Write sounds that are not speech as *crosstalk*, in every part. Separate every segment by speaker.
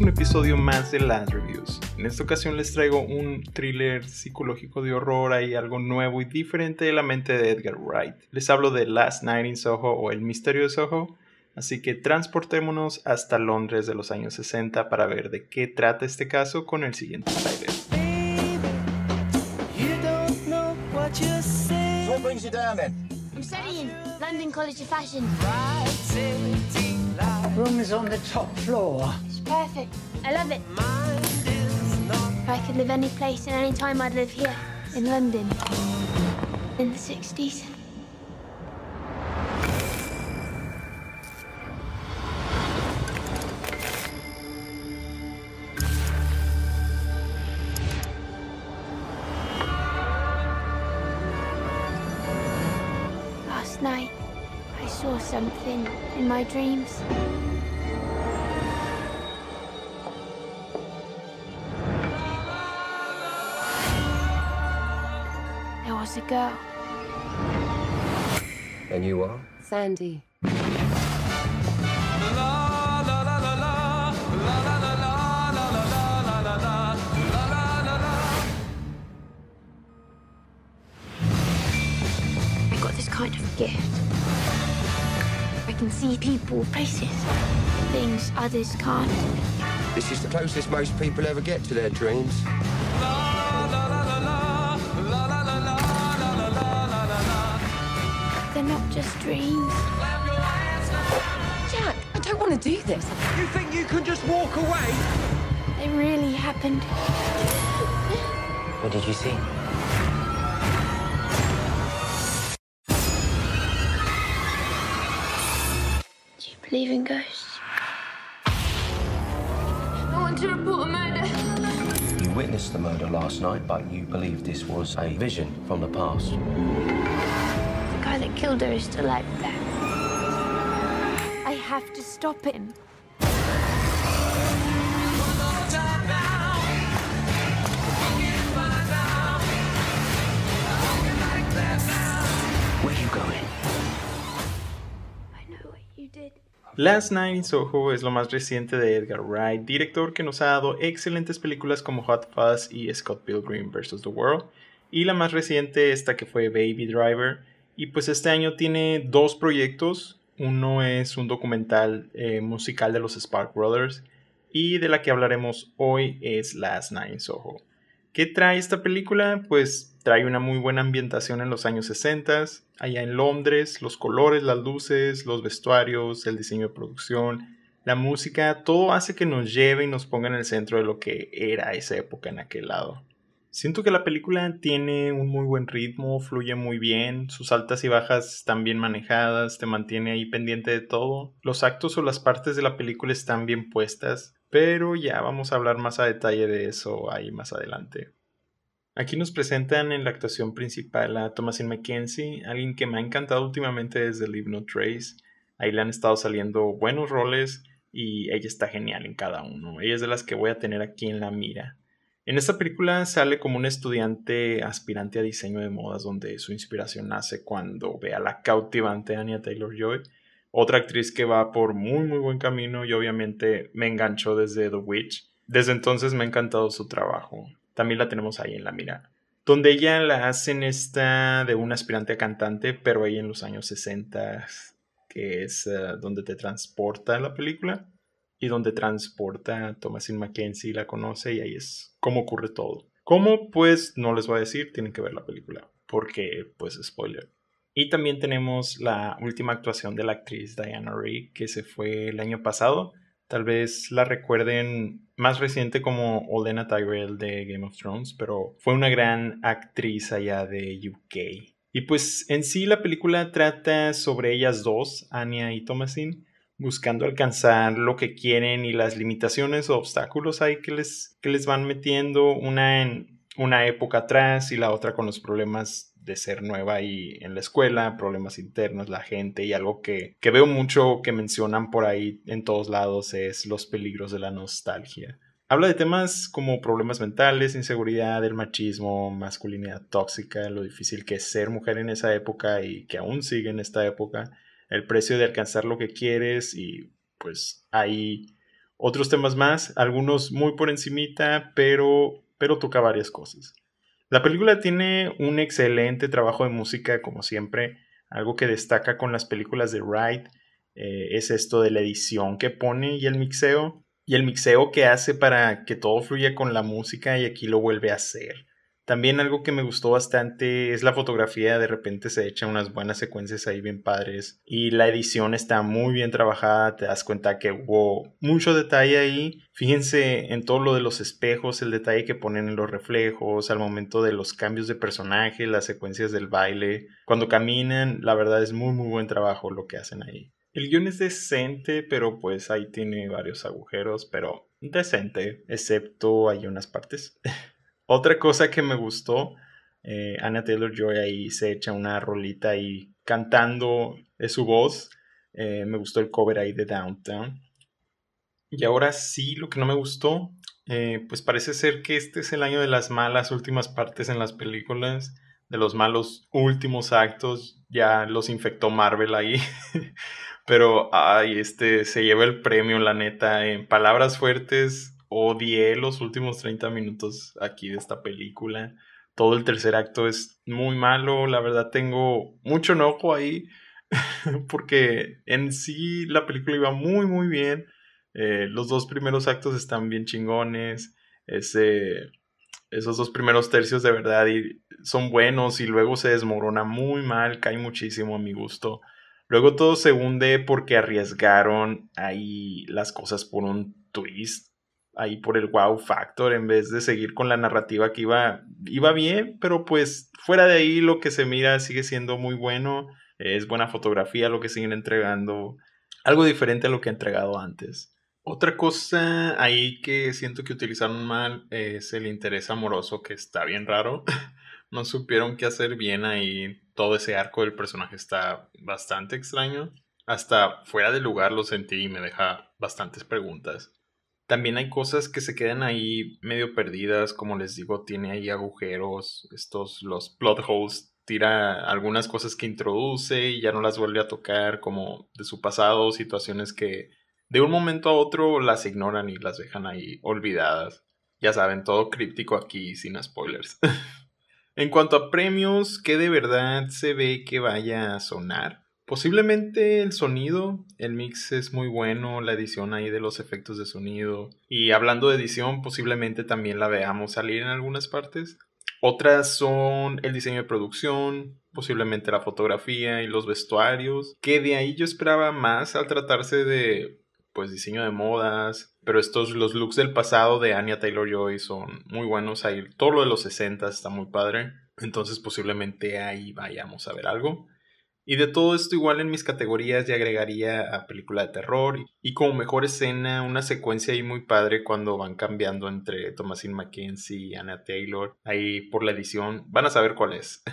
Speaker 1: un episodio más de Last Reviews. En esta ocasión les traigo un thriller psicológico de horror y algo nuevo y diferente de la mente de Edgar Wright. Les hablo de Last Night in Soho o El Misterio de Soho, así que transportémonos hasta Londres de los años 60 para ver de qué trata este caso con el siguiente trailer.
Speaker 2: I'm studying London College of Fashion.
Speaker 3: Room is on the top floor.
Speaker 2: Perfect. I love it. If I could live any place and any time, I'd live here in London in the 60s. Last night, I saw something in my dreams. There was a girl.
Speaker 4: And you are?
Speaker 5: Sandy.
Speaker 2: I got this kind of gift. I can see people, places, things others can't.
Speaker 4: This is the closest most people ever get to their dreams.
Speaker 2: Not just dreams.
Speaker 5: Jack, I don't want to do this.
Speaker 6: You think you can just walk away?
Speaker 2: They really happened.
Speaker 6: What did you see?
Speaker 2: Do you believe in ghosts? I want to report a murder.
Speaker 7: You witnessed the murder last night, but you believe this was a vision from the past.
Speaker 2: The guy that killed her is still out there. I have to stop him.
Speaker 7: Where are you going?
Speaker 2: I know what you did.
Speaker 1: Last Night in Soho es lo más reciente de Edgar Wright, director que nos ha dado excelentes películas como Hot Fuzz y Scott Pilgrim vs. The World, y la más reciente esta que fue Baby Driver, y pues este año tiene dos proyectos, uno es un documental eh, musical de los Spark Brothers, y de la que hablaremos hoy es Last Night in Soho. ¿Qué trae esta película? Pues trae una muy buena ambientación en los años 60, allá en Londres, los colores, las luces, los vestuarios, el diseño de producción, la música, todo hace que nos lleve y nos ponga en el centro de lo que era esa época en aquel lado. Siento que la película tiene un muy buen ritmo, fluye muy bien, sus altas y bajas están bien manejadas, te mantiene ahí pendiente de todo. Los actos o las partes de la película están bien puestas, pero ya vamos a hablar más a detalle de eso ahí más adelante. Aquí nos presentan en la actuación principal a Thomasin McKenzie, alguien que me ha encantado últimamente desde Leave No Trace. Ahí le han estado saliendo buenos roles y ella está genial en cada uno. Ella es de las que voy a tener aquí en la mira. En esta película sale como un estudiante aspirante a diseño de modas donde su inspiración nace cuando ve a la cautivante Anya Taylor-Joy, otra actriz que va por muy muy buen camino y obviamente me enganchó desde The Witch. Desde entonces me ha encantado su trabajo. También la tenemos ahí en la mira. Donde ella la hacen esta de un aspirante a cantante, pero ahí en los años 60, que es uh, donde te transporta la película y donde transporta a Thomasin McKenzie, la conoce y ahí es como ocurre todo. ¿Cómo? Pues no les voy a decir, tienen que ver la película, porque pues spoiler. Y también tenemos la última actuación de la actriz Diana Rigg, que se fue el año pasado. Tal vez la recuerden más reciente como Olena Tyrell de Game of Thrones, pero fue una gran actriz allá de UK. Y pues en sí la película trata sobre ellas dos, Anya y Thomasin, buscando alcanzar lo que quieren y las limitaciones o obstáculos ahí que les, que les van metiendo, una en una época atrás y la otra con los problemas de ser nueva ahí en la escuela, problemas internos, la gente y algo que, que veo mucho que mencionan por ahí en todos lados es los peligros de la nostalgia. Habla de temas como problemas mentales, inseguridad, el machismo, masculinidad tóxica, lo difícil que es ser mujer en esa época y que aún sigue en esta época, el precio de alcanzar lo que quieres y pues hay otros temas más, algunos muy por encimita, pero, pero toca varias cosas. La película tiene un excelente trabajo de música, como siempre. Algo que destaca con las películas de Wright eh, es esto de la edición que pone y el mixeo. Y el mixeo que hace para que todo fluya con la música y aquí lo vuelve a hacer. También algo que me gustó bastante es la fotografía, de repente se echan unas buenas secuencias ahí bien padres y la edición está muy bien trabajada, te das cuenta que hubo mucho detalle ahí. Fíjense en todo lo de los espejos, el detalle que ponen en los reflejos, al momento de los cambios de personaje, las secuencias del baile, cuando caminan, la verdad es muy muy buen trabajo lo que hacen ahí. El guion es decente, pero pues ahí tiene varios agujeros, pero decente, excepto hay unas partes. *laughs* Otra cosa que me gustó, eh, Anna Taylor Joy ahí se echa una rolita ahí cantando de su voz. Eh, me gustó el cover ahí de Downtown. Y ahora sí, lo que no me gustó, eh, pues parece ser que este es el año de las malas últimas partes en las películas, de los malos últimos actos. Ya los infectó Marvel ahí. *laughs* Pero, ay, este se lleva el premio, la neta. En palabras fuertes, odié los últimos 30 minutos aquí de esta película. Todo el tercer acto es muy malo, la verdad tengo mucho enojo ahí, *laughs* porque en sí la película iba muy muy bien. Eh, los dos primeros actos están bien chingones. Esos dos primeros tercios de verdad son buenos y luego se desmorona muy mal, cae muchísimo a mi gusto. Luego todo se hunde porque arriesgaron ahí las cosas por un twist ahí por el wow factor en vez de seguir con la narrativa que iba, iba bien, pero pues fuera de ahí lo que se mira sigue siendo muy bueno, es buena fotografía lo que siguen entregando, algo diferente a lo que he entregado antes. Otra cosa ahí que siento que utilizaron mal es el interés amoroso que está bien raro. *laughs* no supieron qué hacer bien ahí. Todo ese arco del personaje está bastante extraño. Hasta fuera de lugar lo sentí y me deja bastantes preguntas. También hay cosas que se quedan ahí medio perdidas, como les digo, tiene ahí agujeros, estos, los plot holes, tira algunas cosas que introduce y ya no las vuelve a tocar, como de su pasado, situaciones que de un momento a otro las ignoran y las dejan ahí olvidadas. Ya saben, todo críptico aquí, sin spoilers. *laughs* en cuanto a premios, ¿qué de verdad se ve que vaya a sonar? Posiblemente el sonido, el mix es muy bueno, la edición ahí de los efectos de sonido. Y hablando de edición, posiblemente también la veamos salir en algunas partes. Otras son el diseño de producción, posiblemente la fotografía y los vestuarios, que de ahí yo esperaba más al tratarse de pues diseño de modas, pero estos los looks del pasado de Anya Taylor-Joy son muy buenos ahí, todo lo de los 60 está muy padre, entonces posiblemente ahí vayamos a ver algo. Y de todo esto igual en mis categorías ya agregaría a película de terror y como mejor escena una secuencia ahí muy padre cuando van cambiando entre Thomasin McKenzie y Anna Taylor ahí por la edición van a saber cuál es. *laughs*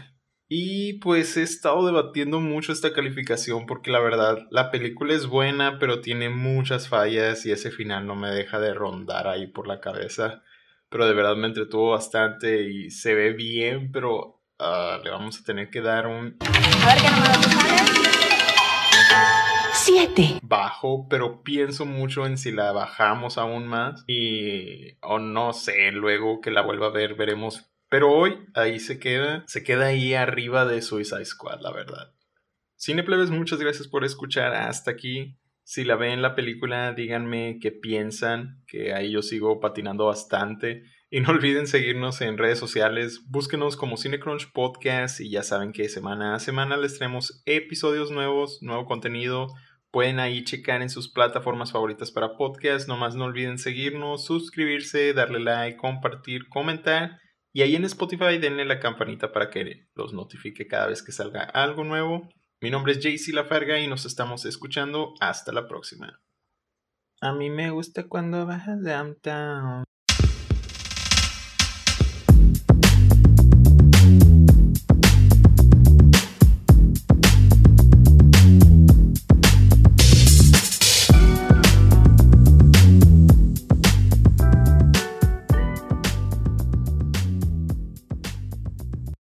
Speaker 1: Y pues he estado debatiendo mucho esta calificación porque la verdad la película es buena pero tiene muchas fallas y ese final no me deja de rondar ahí por la cabeza. Pero de verdad me entretuvo bastante y se ve bien pero Ah, le vamos a tener que dar un... A ver qué número sale. Siete. Bajo, pero pienso mucho en si la bajamos aún más y... o no sé, luego que la vuelva a ver veremos. Pero hoy ahí se queda, se queda ahí arriba de Suicide Squad, la verdad. Cineplebes, muchas gracias por escuchar hasta aquí. Si la ven la película, díganme qué piensan, que ahí yo sigo patinando bastante. Y no olviden seguirnos en redes sociales, búsquenos como Cinecrunch Podcast y ya saben que semana a semana les traemos episodios nuevos, nuevo contenido. Pueden ahí checar en sus plataformas favoritas para podcast. Nomás no olviden seguirnos, suscribirse, darle like, compartir, comentar. Y ahí en Spotify denle la campanita para que los notifique cada vez que salga algo nuevo. Mi nombre es JC Lafarga y nos estamos escuchando. Hasta la próxima. A mí me gusta cuando bajas downtown.